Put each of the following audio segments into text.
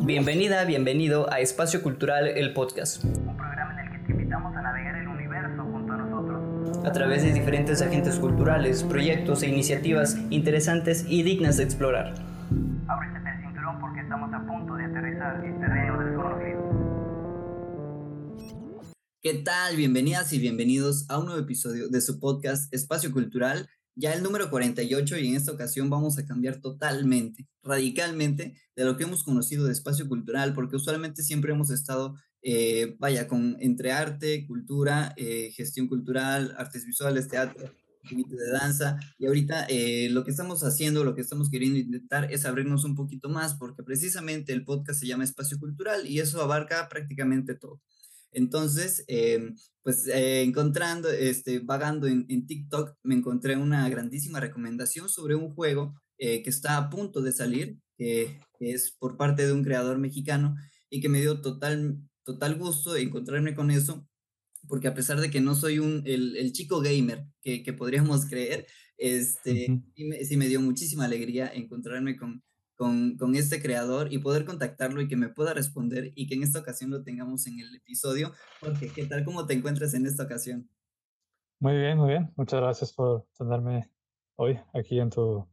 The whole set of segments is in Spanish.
Bienvenida, bienvenido a Espacio Cultural, el podcast. Un programa en el que te invitamos a navegar el universo junto a nosotros. A través de diferentes agentes culturales, proyectos e iniciativas interesantes y dignas de explorar. Ábrete el cinturón porque estamos a punto de aterrizar en terreno desconocido. ¿Qué tal? Bienvenidas y bienvenidos a un nuevo episodio de su podcast Espacio Cultural, ya el número 48 y en esta ocasión vamos a cambiar totalmente, radicalmente de lo que hemos conocido de espacio cultural, porque usualmente siempre hemos estado, eh, vaya, con entre arte, cultura, eh, gestión cultural, artes visuales, teatro, de danza, y ahorita eh, lo que estamos haciendo, lo que estamos queriendo intentar es abrirnos un poquito más, porque precisamente el podcast se llama Espacio Cultural y eso abarca prácticamente todo. Entonces, eh, pues eh, encontrando, este, vagando en, TikTok, me encontré una grandísima recomendación sobre un juego eh, que está a punto de salir, que, es por parte de un creador mexicano y que me dio total, total gusto encontrarme con eso, porque a pesar de que no soy un, el, chico gamer que, que, podríamos creer, este, sí me dio muchísima alegría encontrarme con, con, este creador y poder contactarlo y que me pueda responder y que en esta ocasión lo tengamos en el episodio. Porque, ¿qué tal? ¿Cómo te encuentras en esta ocasión? Muy bien, muy bien. Muchas gracias por tenerme hoy aquí en tu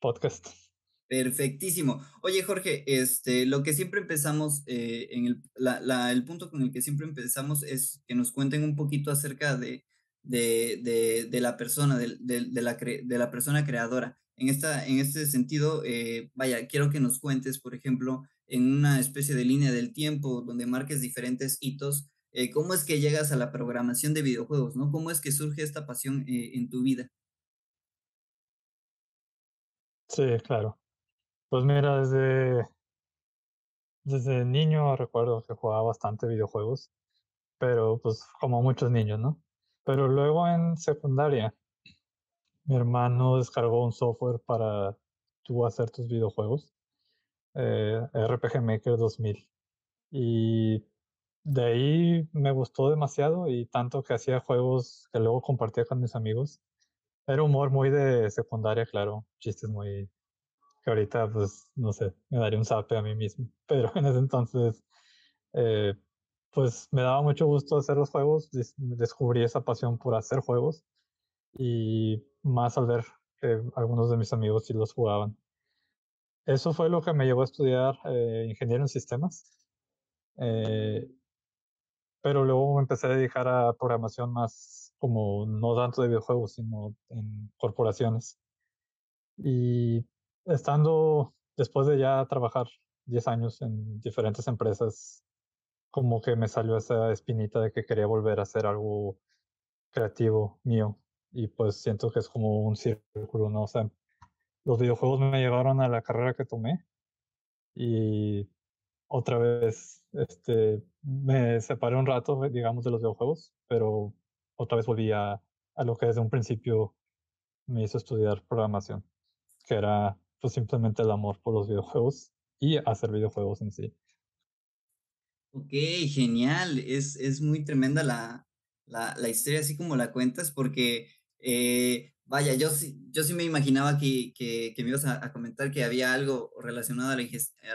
podcast. Perfectísimo. Oye, Jorge, este, lo que siempre empezamos, eh, en el, la, el punto con el que siempre empezamos es que nos cuenten un poquito acerca de, de, de, la persona, de, de, la de la persona creadora. En, esta, en este sentido, eh, vaya, quiero que nos cuentes, por ejemplo, en una especie de línea del tiempo donde marques diferentes hitos, eh, cómo es que llegas a la programación de videojuegos, ¿no? ¿Cómo es que surge esta pasión eh, en tu vida? Sí, claro. Pues mira, desde, desde niño recuerdo que jugaba bastante videojuegos, pero pues como muchos niños, ¿no? Pero luego en secundaria mi hermano descargó un software para tú hacer tus videojuegos, eh, RPG Maker 2000. Y de ahí me gustó demasiado y tanto que hacía juegos que luego compartía con mis amigos. Era humor muy de secundaria, claro, chistes muy que ahorita pues no sé, me daría un zape a mí mismo, pero en ese entonces eh, pues me daba mucho gusto hacer los juegos, descubrí esa pasión por hacer juegos y más al ver que algunos de mis amigos sí los jugaban. Eso fue lo que me llevó a estudiar eh, ingeniero en sistemas. Eh, pero luego me empecé a dedicar a programación más como no tanto de videojuegos, sino en corporaciones. Y estando después de ya trabajar 10 años en diferentes empresas, como que me salió esa espinita de que quería volver a hacer algo creativo mío y pues siento que es como un círculo, ¿no? O sea, los videojuegos me llevaron a la carrera que tomé y otra vez este, me separé un rato, digamos, de los videojuegos, pero otra vez volví a, a lo que desde un principio me hizo estudiar programación, que era pues simplemente el amor por los videojuegos y hacer videojuegos en sí. Ok, genial. Es, es muy tremenda la, la, la historia así como la cuentas, porque eh, vaya, yo sí, yo sí me imaginaba que, que, me ibas a, comentar que había algo relacionado a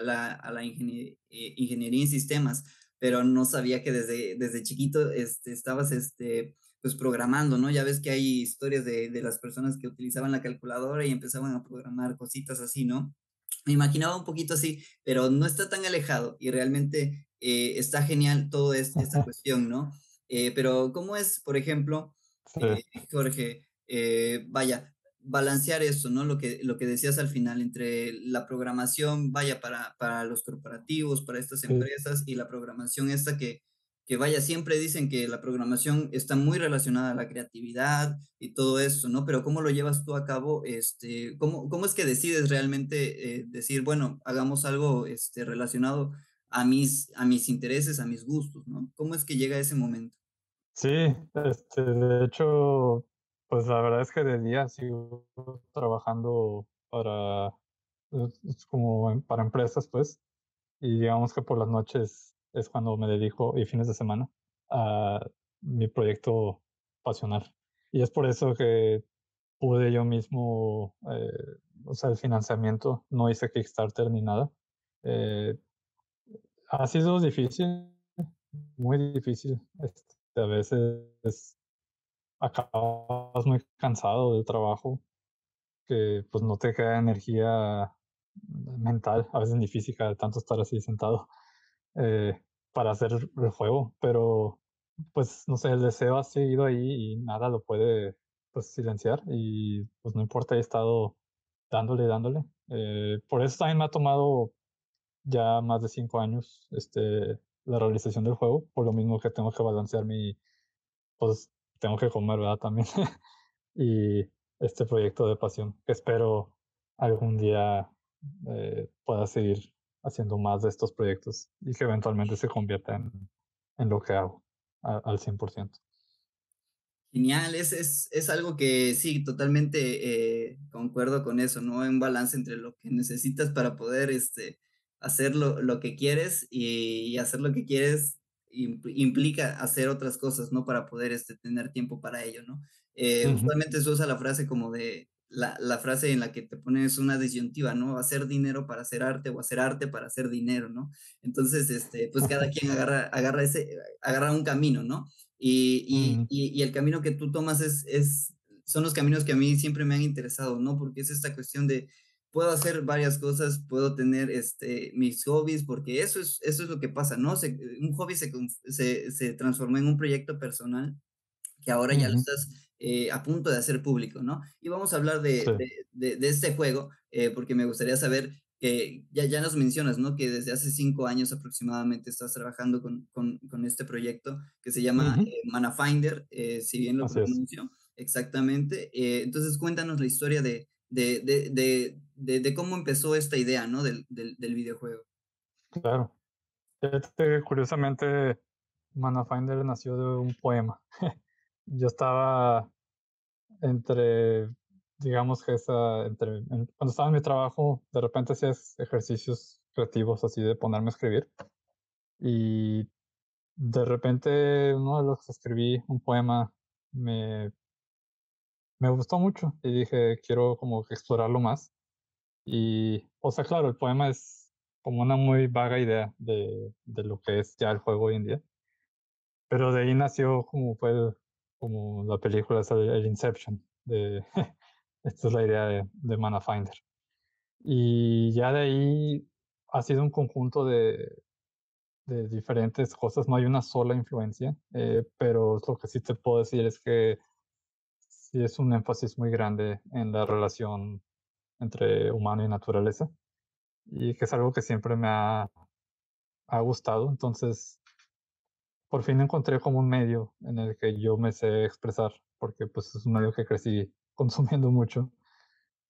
la, a la, eh, ingeniería en sistemas, pero no sabía que desde, desde chiquito este, estabas este, pues programando, ¿no? Ya ves que hay historias de, de las personas que utilizaban la calculadora y empezaban a programar cositas así, ¿no? Me imaginaba un poquito así, pero no está tan alejado y realmente eh, está genial toda esta cuestión, ¿no? pero ¿cómo es, por ejemplo, eh, Jorge, eh, vaya, balancear eso, ¿no? Lo que, lo que decías al final, entre la programación, vaya, para, para los corporativos, para estas empresas, y la programación esta que, que, vaya, siempre dicen que la programación está muy relacionada a la creatividad y todo eso, ¿no? Pero ¿cómo lo llevas tú a cabo? Este, ¿cómo, cómo es que decides realmente eh, decir, bueno, hagamos algo este, relacionado a mis, a mis intereses, a mis gustos, ¿no? ¿Cómo es que llega ese momento? Sí, este, de hecho, pues la verdad es que de día sigo trabajando para, como para empresas, pues, y digamos que por las noches es cuando me dedico, y fines de semana, a mi proyecto pasional. Y es por eso que pude yo mismo, eh, o sea, el financiamiento, no hice Kickstarter ni nada. Eh, ha sido difícil, muy difícil. Este, a veces acabas muy cansado del trabajo, que pues no te queda energía mental, a veces ni física, de tanto estar así sentado eh, para hacer el juego, pero pues no sé, el deseo ha seguido ahí y nada lo puede pues silenciar y pues no importa, he estado dándole, dándole. Eh, por eso también me ha tomado ya más de cinco años este, la realización del juego, por lo mismo que tengo que balancear mi, pues tengo que comer, ¿verdad? También. y este proyecto de pasión, que espero algún día eh, pueda seguir haciendo más de estos proyectos y que eventualmente se convierta en, en lo que hago al 100%. Genial, es, es, es, algo que sí, totalmente eh, concuerdo con eso, ¿no? Un balance entre lo que necesitas para poder este, hacer lo, lo que quieres y, hacer lo que quieres implica hacer otras cosas, ¿no? Para poder este, tener tiempo para ello, ¿no? Eh, Usualmente se usa la frase como de, la, la, frase en la que te pones una disyuntiva, ¿no? Hacer dinero para hacer arte o hacer arte para hacer dinero, ¿no? Entonces, este, pues cada quien agarra, agarra, ese, agarra un camino, ¿no? Y, y, y, el camino que tú tomas es, es, son los caminos que a mí siempre me han interesado, ¿no? Porque es esta cuestión de, puedo hacer varias cosas, puedo tener este, mis hobbies, porque eso es, eso es lo que pasa, ¿no? Se, un hobby se, se, se transformó en un proyecto personal que ahora ya lo estás eh, a punto de hacer público, ¿no? Y vamos a hablar de, de, de, este juego, eh, porque me gustaría saber que ya, ya nos mencionas, ¿no? Que desde hace cinco años aproximadamente estás trabajando con, con, con este proyecto que se llama eh, Mana Finder, si bien lo pronuncio, exactamente. entonces cuéntanos la historia de, de, de, cómo empezó esta idea, ¿no? Del, del, del videojuego. Claro. Este, curiosamente, Mana Finder nació de un poema. yo estaba entre, digamos que esa, entre, cuando estaba en mi trabajo, de repente hacía ejercicios creativos así de ponerme a escribir. Y de repente uno de los que escribí, un poema, me, me gustó mucho y dije, quiero como explorarlo más. Y, o sea, claro, el poema es como una muy vaga idea de, de lo que es ya el juego hoy en día. Pero de ahí nació como fue el, como la película el, Inception, de esta es la idea de, de Mana Finder. Y ya de ahí ha sido un conjunto de, de diferentes cosas, no hay una sola influencia, eh, pero lo que sí te puedo decir es que sí es un énfasis muy grande en la relación entre humano y naturaleza y que es algo que siempre me ha, ha gustado. Entonces, por fin encontré como un medio en el que yo me sé expresar, porque pues es un medio que crecí consumiendo mucho.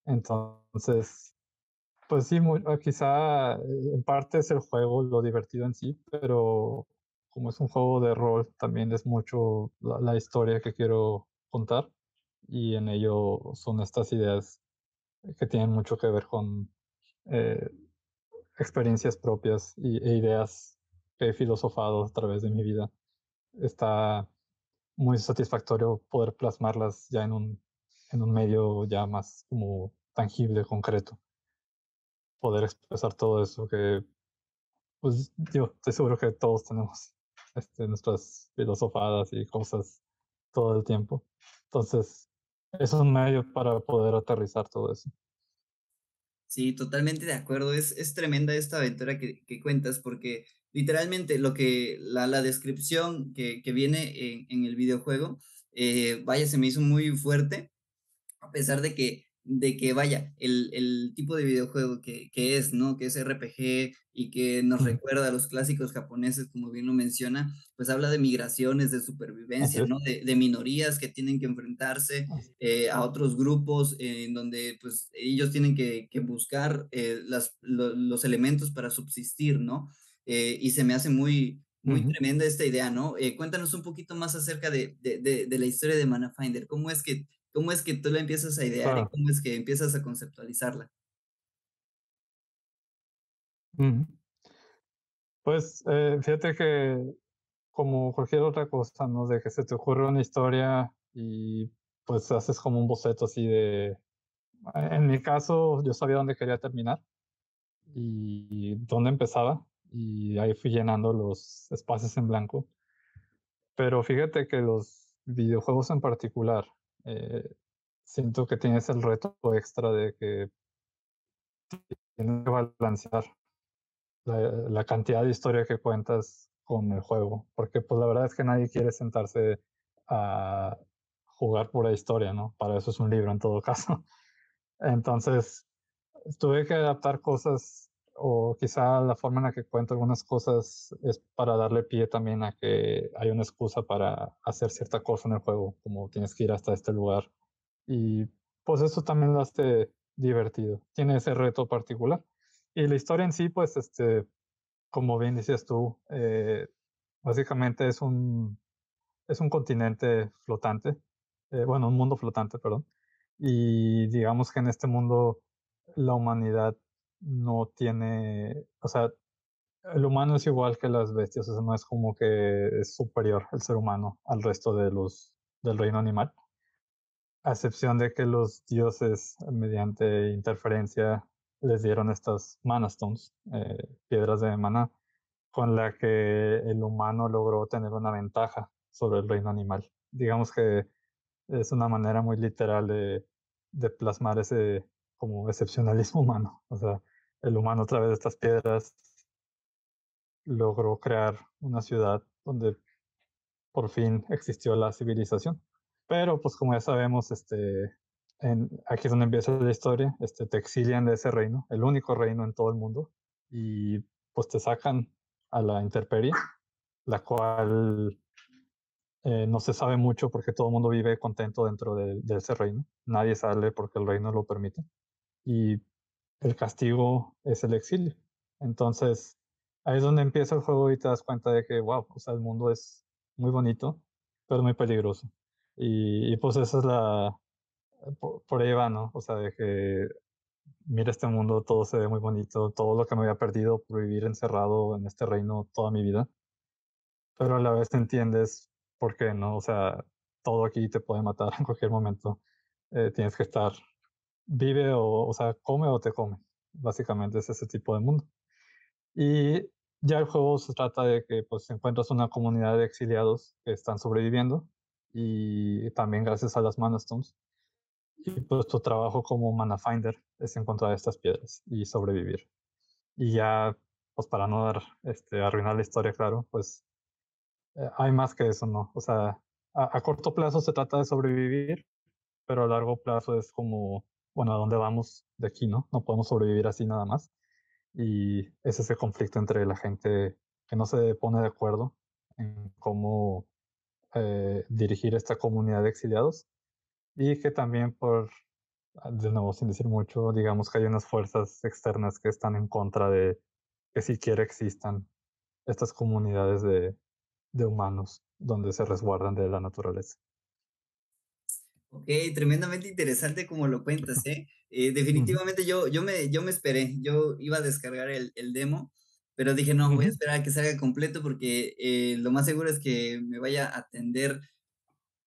Entonces, pues sí, ah, quizá eh, en parte es el juego, lo divertido en sí, pero como es un juego de rol, también es mucho la, historia que quiero contar y en ello son estas ideas que tienen mucho que ver con eh, experiencias propias y, e ideas que he filosofado a través de mi vida. Está muy satisfactorio poder plasmarlas ya en un, en un medio ya más como tangible, concreto. Poder expresar todo eso que, pues yo estoy seguro que todos tenemos este, nuestras filosofadas y cosas todo el tiempo. Entonces, es un medio para poder aterrizar todo eso. Sí, totalmente de acuerdo. Es, es tremenda esta aventura que, que cuentas porque literalmente lo que, la, la descripción que, que viene en, en, el videojuego, eh, vaya, se me hizo muy fuerte, a pesar de que de que vaya, el, el tipo de videojuego que, que, es, ¿no? Que es RPG y que nos recuerda a los clásicos japoneses, como bien lo menciona, pues habla de migraciones, de supervivencia, ¿no? De, de, minorías que tienen que enfrentarse eh, a otros grupos en donde pues ellos tienen que, que buscar eh, las, lo, los elementos para subsistir, ¿no? Eh, y se me hace muy, muy uh -huh. tremenda esta idea, ¿no? cuéntanos un poquito más acerca de, de, de, la historia de Mana Finder, ¿cómo es que ¿Cómo es que tú la empiezas a idear claro. y cómo es que empiezas a conceptualizarla? Pues eh, fíjate que como cualquier otra cosa, ¿no? De que se te ocurre una historia y pues haces como un boceto así de... En mi caso, yo sabía dónde quería terminar y dónde empezaba. y ahí fui llenando los espacios en blanco. Pero fíjate que los videojuegos en particular, eh, siento que tienes el reto extra de que tienes que balancear la, la, cantidad de historia que cuentas con el juego, porque pues la verdad es que nadie quiere sentarse a jugar pura historia, ¿no? Para eso es un libro en todo caso. Entonces, tuve que adaptar cosas o quizá la forma en la que cuento algunas cosas es para darle pie también a que hay una excusa para hacer cierta cosa en el juego, como tienes que ir hasta este lugar. Y pues eso también lo hace divertido. Tiene ese reto particular. Y la historia en sí, pues, este, como bien decías tú, eh, básicamente es un, es un continente flotante, eh, bueno, un mundo flotante, perdón. Y digamos que en este mundo la humanidad no tiene, o sea, el humano es igual que las bestias, o sea, no es como que es superior el ser humano al resto de los del reino animal, a excepción de que los dioses mediante interferencia les dieron estas mana stones, eh, piedras de mana, con la que el humano logró tener una ventaja sobre el reino animal. Digamos que es una manera muy literal de, de plasmar ese como excepcionalismo humano. O sea, el humano a través de estas piedras logró crear una ciudad donde por fin existió la civilización. Pero pues como ya sabemos, este, aquí es donde empieza la historia, este, te exilian de ese reino, el único reino en todo el mundo, y pues te sacan a la intemperie, la cual eh, no se sabe mucho porque todo el mundo vive contento dentro de, de, ese reino. Nadie sale porque el reino lo permite. Y el castigo es el exilio. Entonces, ahí es donde empieza el juego y te das cuenta de que, wow, o sea, el mundo es muy bonito, pero muy peligroso. Y, y pues esa es la, por, por, ahí va, ¿no? O sea, de que mira este mundo, todo se ve muy bonito, todo lo que me había perdido por vivir encerrado en este reino toda mi vida. Pero a la vez entiendes por qué, ¿no? O sea, todo aquí te puede matar en cualquier momento. Eh, tienes que estar vive o, o sea, come o te come. Básicamente es ese tipo de mundo. Y ya el juego se trata de que pues encuentras una comunidad de exiliados que están sobreviviendo y también gracias a las Mana Stones. Y pues tu trabajo como Mana Finder es encontrar estas piedras y sobrevivir. Y ya, pues para no dar, este, arruinar la historia, claro, pues eh, hay más que eso, ¿no? O sea, a, a, corto plazo se trata de sobrevivir, pero a largo plazo es como bueno, ¿a dónde vamos de aquí, no? No podemos sobrevivir así nada más. Y es ese conflicto entre la gente que no se pone de acuerdo en cómo eh, dirigir esta comunidad de exiliados y que también por, ah, de nuevo, sin decir mucho, digamos que hay unas fuerzas externas que están en contra de que siquiera existan estas comunidades de, de humanos donde se resguardan de la naturaleza. Ok, tremendamente interesante como lo cuentas, ¿eh? eh definitivamente yo, yo, me, yo me esperé, yo iba a descargar el, el demo, pero dije, no, voy a esperar a que salga completo porque eh, lo más seguro es que me vaya a atender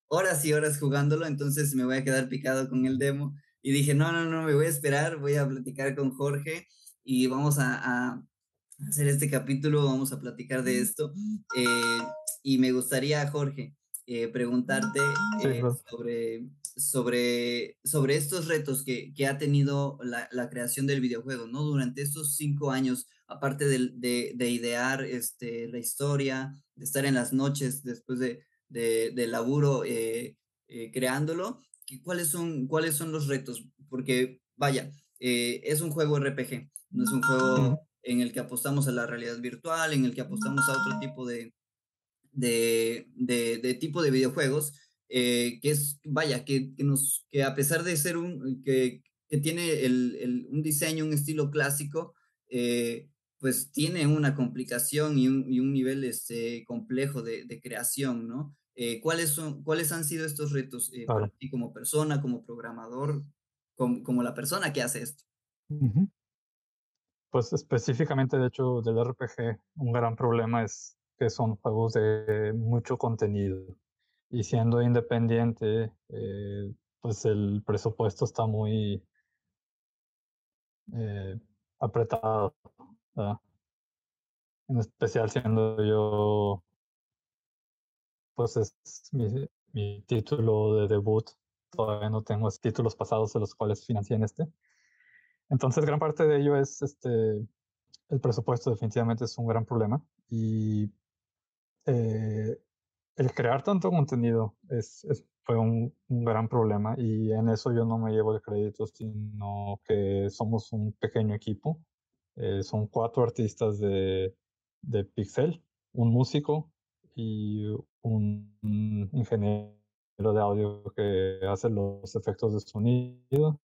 horas y horas jugándolo, entonces me voy a quedar picado con el demo. Y dije, no, no, no, me voy a esperar, voy a platicar con Jorge y vamos a, a hacer este capítulo, vamos a platicar de esto. Eh, y me gustaría, Jorge, eh, preguntarte eh, sobre, sobre, sobre estos retos que, que ha tenido la, la, creación del videojuego, ¿no? Durante estos cinco años, aparte de, de, de, idear este, la historia, de estar en las noches después de, de, laburo eh, creándolo, ¿cuáles son, ¿cuáles son los retos? Porque, vaya, es un juego RPG, no es un juego en el que apostamos a la realidad virtual, en el que apostamos a otro tipo de, de, de, de tipo de videojuegos, eh, que es, vaya, que, que, nos, que a pesar de ser un, que, que tiene el, el, un diseño, un estilo clásico, eh, pues tiene una complicación y un, y un nivel este, complejo de, de creación, ¿no? Eh, ¿cuáles, son, ¿Cuáles han sido estos retos eh, para ti como persona, como programador, como, como, la persona que hace esto? Uh -huh. Pues específicamente, de hecho, del RPG, un gran problema es que son juegos de mucho contenido. Y siendo independiente, eh, pues el presupuesto está muy eh, apretado. ¿verdad? en especial siendo yo, pues es mi, mi título de debut, todavía no tengo títulos pasados de los cuales financié en este. Entonces, gran parte de ello es este, el presupuesto definitivamente es un gran problema y eh, el crear tanto contenido es, fue un, gran problema y en eso yo no me llevo el crédito, sino que somos un pequeño equipo. Eh, son cuatro artistas de, de Pixel, un músico y un, un ingeniero de audio que hace los efectos de sonido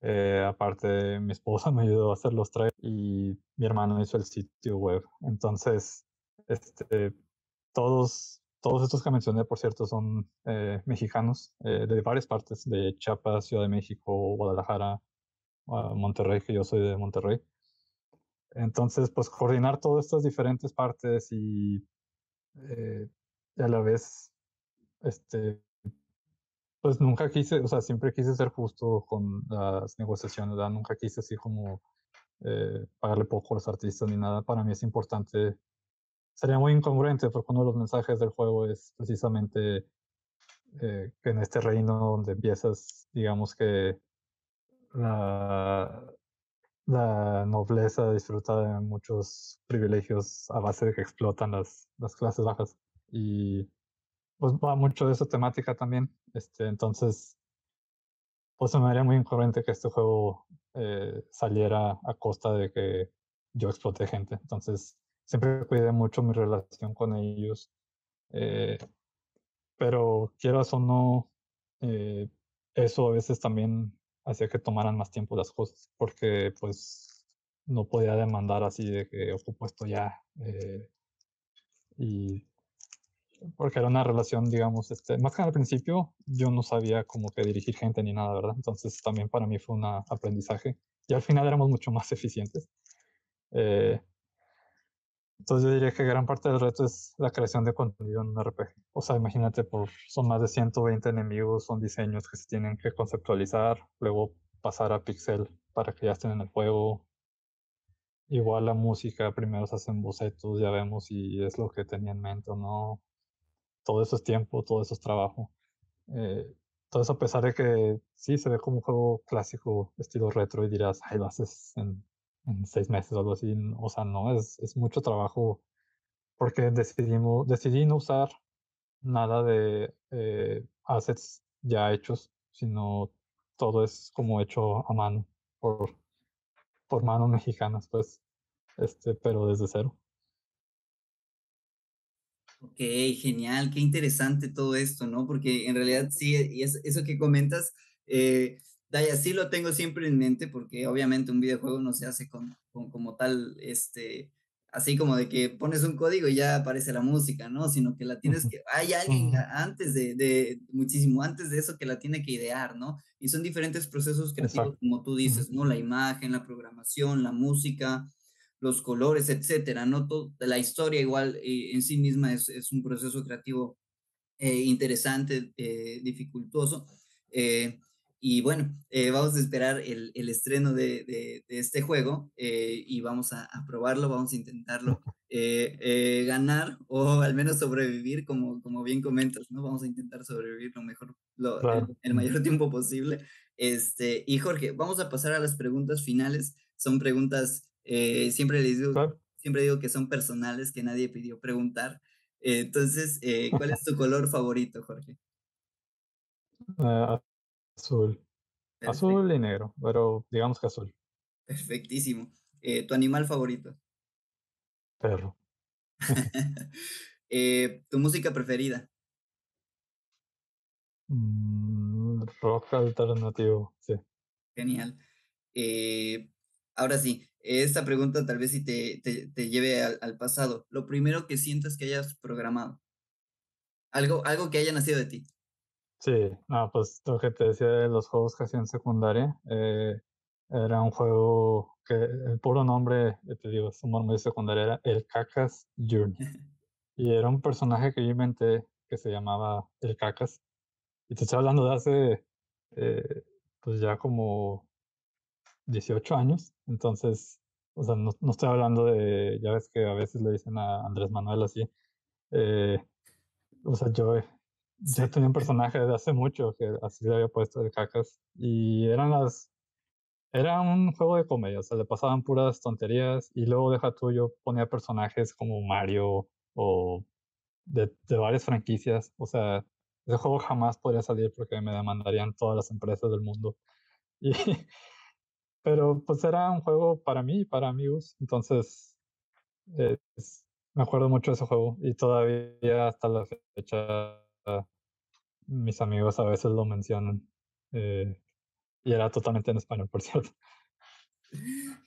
eh, aparte, mi esposa me ayudó a hacer los trailers y mi hermano hizo el sitio web. Entonces, este, todos, todos estos que mencioné, por cierto, son eh, mexicanos eh, de varias partes, de Chiapas, Ciudad de México, Guadalajara, Monterrey, que yo soy de Monterrey. Entonces, pues coordinar todas estas diferentes partes y, y a la vez este, pues nunca quise, o sea, siempre quise ser justo con las negociaciones, ¿verdad? Nunca quise así como eh, pagarle poco a los artistas ni nada. Para mí es importante, sería muy incongruente porque uno de los mensajes del juego es precisamente eh, que en este reino donde empiezas, digamos que la, nobleza disfruta de muchos privilegios a base de que explotan las, las clases bajas. Y pues va mucho de esa temática también. Este, entonces, pues me haría muy incoherente que este juego eh, saliera a costa de que yo exploté gente. Entonces, siempre cuidé mucho mi relación con ellos. Eh, pero quieras o no, eh, eso a veces también hacía que tomaran más tiempo las cosas, porque pues no podía demandar así de que ocupo esto ya. y porque era una relación, digamos, este, más que al principio, yo no sabía como que dirigir gente ni nada, ¿verdad? Entonces también para mí fue un aprendizaje y al final éramos mucho más eficientes. Eh, entonces yo diría que gran parte del reto es la creación de contenido en un RPG. O sea, imagínate, por, son más de 120 enemigos, son diseños que se tienen que conceptualizar, luego pasar a pixel para que ya estén en el juego. Igual la música, primero se hacen bocetos, ya vemos si es lo que tenía en mente o no todo eso es tiempo, todo eso es trabajo. Eh, eso a pesar de que sí se ve como un juego clásico, estilo retro, y dirás, ay, lo haces en, en seis meses o algo así. O sea, no, es, es mucho trabajo porque decidimos, decidí no usar nada de eh, assets ya hechos, sino todo es como hecho a mano, por, por manos mexicanas, pues, este, pero desde cero. Ok, genial, qué interesante todo esto, ¿no? Porque en realidad sí, y eso que comentas, eh, Daya, sí lo tengo siempre en mente porque obviamente un videojuego no se hace con, con, como tal, este, así como de que pones un código y ya aparece la música, ¿no? Sino que la tienes que, hay alguien antes de, de, muchísimo antes de eso que la tiene que idear, ¿no? Y son diferentes procesos creativos, como tú dices, ¿no? La imagen, la programación, la música, los colores, etcétera, ¿no? la historia igual eh, en sí misma es, es un proceso creativo eh, interesante, eh, dificultoso. Y bueno, vamos a esperar el, el estreno de, de, este juego y vamos a, a, probarlo, vamos a intentarlo ganar o al menos sobrevivir, como, como bien comentas, ¿no? Vamos a intentar sobrevivir lo mejor, lo, el, el, mayor tiempo posible. Este, y Jorge, vamos a pasar a las preguntas finales. Son preguntas eh, siempre les digo, siempre digo que son personales, que nadie pidió preguntar. Eh, entonces, eh, ¿cuál es tu color favorito, Jorge? Uh, azul. Azul y negro, pero digamos que azul. Perfectísimo. ¿Tu animal favorito? Perro. ¿Tu música preferida? Mm, rock alternativo, sí. Genial. ahora sí, esta pregunta tal vez si te, te, te lleve al, al, pasado. Lo primero que sientes que hayas programado. Algo, algo que haya nacido de ti. Sí, no, pues lo que te decía de los juegos que hacía en secundaria, eh, era un juego que el puro nombre, te digo, su nombre de secundaria era El Cacas Journey. y era un personaje que yo inventé que se llamaba El Cacas. Y te estoy hablando de hace, eh, pues ya como 18 años, entonces O sea, no, no estoy hablando de, ya ves que a veces le dicen a Andrés Manuel así. eh, o sea, yo, Sí. yo tenía un personaje de hace mucho que así le había puesto de cacas. Y eran las. Era un juego de comedia, o sea, le pasaban puras tonterías. Y luego, deja tuyo, ponía personajes como Mario o de, de varias franquicias. O sea, ese juego jamás podría salir porque me demandarían todas las empresas del mundo. Y, pero pues era un juego para mí y para amigos. Entonces, eh, me acuerdo mucho de ese juego y todavía hasta la fecha mis amigos a veces lo mencionan. eh, y era totalmente en español, por cierto.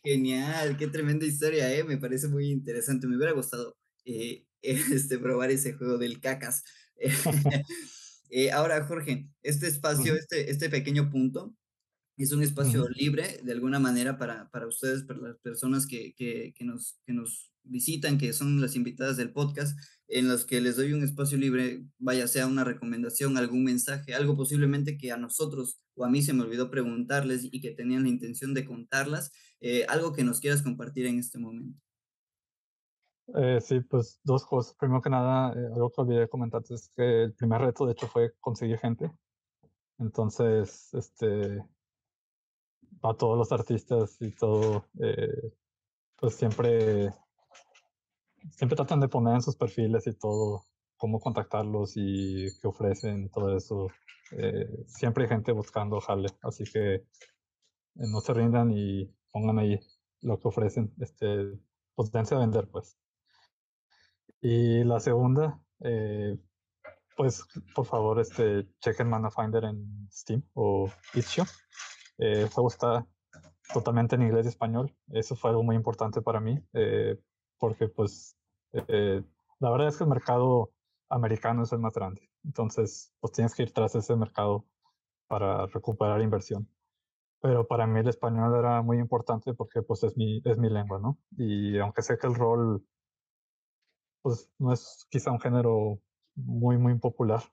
Genial, qué tremenda historia, ¿eh? Me parece muy interesante. Me hubiera gustado eh, este, probar ese juego del cacas. Eh, ahora, Jorge, este espacio, este, este pequeño punto, es un espacio libre de alguna manera para, para ustedes, para las personas que, que, que nos, que nos visitan, que son las invitadas del podcast, en los que les doy un espacio libre, vaya sea una recomendación, algún mensaje, algo posiblemente que a nosotros o a mí se me olvidó preguntarles y que tenían la intención de contarlas, eh, algo que nos quieras compartir en este momento. Eh, sí, pues dos cosas. Primero que nada, eh, algo que olvidé comentarte es que el primer reto, de hecho, fue conseguir gente. Entonces, este, a todos los artistas y todo, eh, pues siempre, siempre tratan de poner en sus perfiles y todo cómo contactarlos y qué ofrecen y todo eso. Eh, siempre hay gente buscando jale, así que eh, no se rindan y pongan ahí lo que ofrecen. Este, pues dense a vender, pues. Y la segunda, eh, pues por favor, este, chequen Mana Finder en Steam o itch.io. Eh, el juego está totalmente en inglés y español. Eso fue algo muy importante para mí, eh, porque pues eh, la verdad es que el mercado americano es el más grande. Entonces, pues tienes que ir tras ese mercado para recuperar inversión. Pero para mí el español era muy importante porque pues es mi, es mi lengua, ¿no? Y aunque sé que el rol pues no es quizá un género muy, muy popular,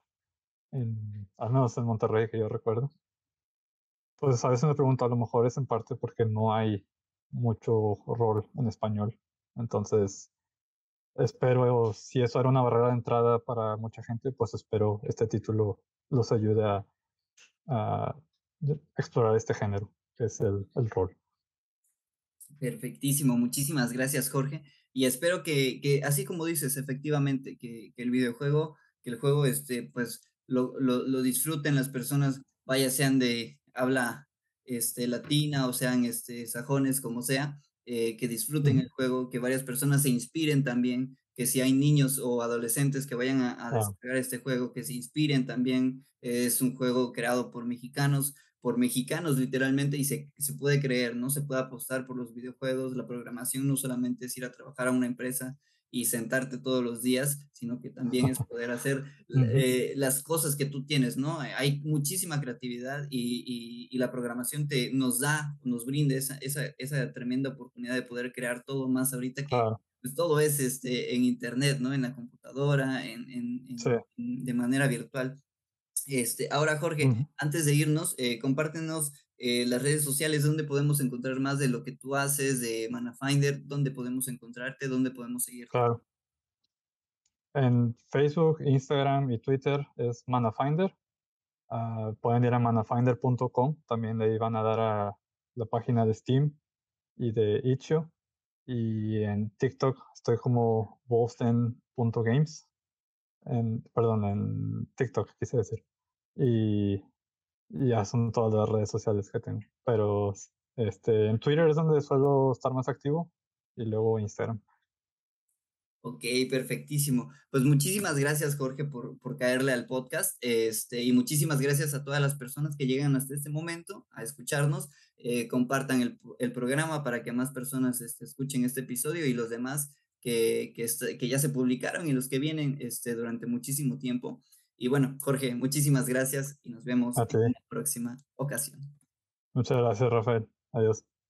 en, al menos en Monterrey que yo recuerdo. Pues a veces me pregunto, a lo mejor es en parte porque no hay mucho rol en español. Entonces, espero, si eso era una barrera de entrada para mucha gente, pues espero este título los ayude a, explorar este género, que es el, el rol. Perfectísimo, muchísimas gracias Jorge. Y espero que, que así como dices, efectivamente, que, que, el videojuego, que el juego, este, pues, lo, lo, lo, disfruten las personas, vaya sean de habla este, latina o sean este, sajones, como sea, eh, que disfruten el juego, que varias personas se inspiren también, que si hay niños o adolescentes que vayan a, a descargar este juego, que se inspiren también. Eh, es un juego creado por mexicanos, por mexicanos literalmente y se, se, puede creer, ¿no? Se puede apostar por los videojuegos, la programación no solamente es ir a trabajar a una empresa y sentarte todos los días, sino que también es poder hacer eh, las cosas que tú tienes, ¿no? Hay muchísima creatividad y, y, y la programación te, nos da, nos brinda esa, esa, esa, tremenda oportunidad de poder crear todo más ahorita que pues, todo es este, en internet, ¿no? En la computadora, en, en, en, sí. en de manera virtual. Este, ahora, Jorge, uh -huh. antes de irnos, eh, compártenos eh, las redes sociales donde podemos encontrar más de lo que tú haces, de Manafinder, dónde podemos encontrarte, dónde podemos seguirte. Claro. En Facebook, Instagram y Twitter es Manafinder. Uh, pueden ir a manafinder.com, también de ahí van a dar a la página de Steam y de Itch.io. Y en TikTok estoy como wolfden.games. En, perdón, en TikTok quise decir. Y, ya son todas las redes sociales que tengo. Pero este, en Twitter es donde suelo estar más activo y luego Instagram. Ok, perfectísimo. Pues muchísimas gracias, Jorge, por, por caerle al podcast. Este, y muchísimas gracias a todas las personas que llegan hasta este momento a escucharnos. Eh, compartan el, el, programa para que más personas este, escuchen este episodio y los demás que, que, que, ya se publicaron y los que vienen este, durante muchísimo tiempo. Y bueno, Jorge, muchísimas gracias y nos vemos en la próxima ocasión. Muchas gracias, Rafael. Adiós.